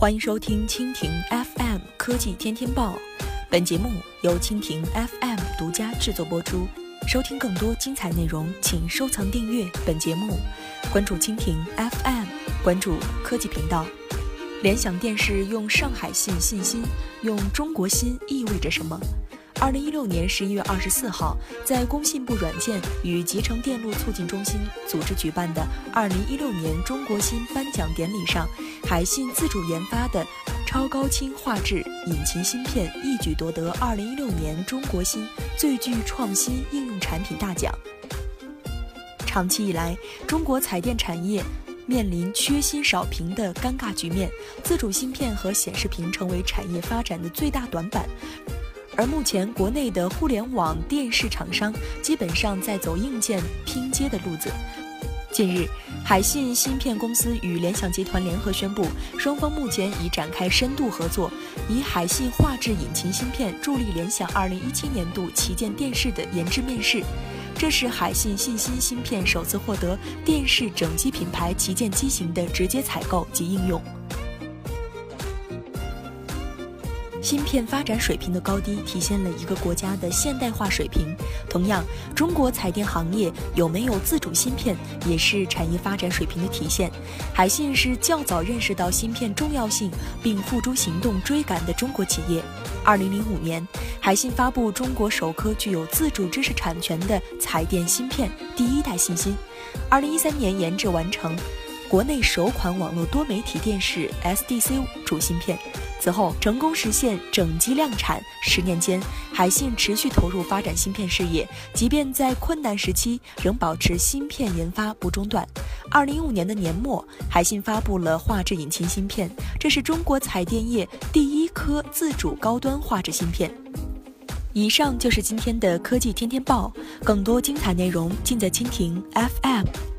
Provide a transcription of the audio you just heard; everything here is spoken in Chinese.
欢迎收听蜻蜓 FM 科技天天报，本节目由蜻蜓 FM 独家制作播出。收听更多精彩内容，请收藏订阅本节目，关注蜻蜓 FM，关注科技频道。联想电视用上海信信心，用中国心意味着什么？二零一六年十一月二十四号，在工信部软件与集成电路促进中心组织举办的二零一六年中国芯颁奖典礼上，海信自主研发的超高清画质引擎芯片一举夺得二零一六年中国芯最具创新应用产品大奖。长期以来，中国彩电产业面临缺芯少屏的尴尬局面，自主芯片和显示屏成为产业发展的最大短板。而目前，国内的互联网电视厂商基本上在走硬件拼接的路子。近日，海信芯片公司与联想集团联合宣布，双方目前已展开深度合作，以海信画质引擎芯片助力联想2017年度旗舰电视的研制面世。这是海信信息芯片首次获得电视整机品牌旗舰机型的直接采购及应用。芯片发展水平的高低，体现了一个国家的现代化水平。同样，中国彩电行业有没有自主芯片，也是产业发展水平的体现。海信是较早认识到芯片重要性，并付诸行动追赶的中国企业。二零零五年，海信发布中国首颗具有自主知识产权的彩电芯片——第一代信芯。二零一三年研制完成。国内首款网络多媒体电视 SDC 主芯片，此后成功实现整机量产。十年间，海信持续投入发展芯片事业，即便在困难时期，仍保持芯片研发不中断。二零一五年的年末，海信发布了画质引擎芯片，这是中国彩电业第一颗自主高端画质芯片。以上就是今天的科技天天报，更多精彩内容尽在蜻蜓 FM。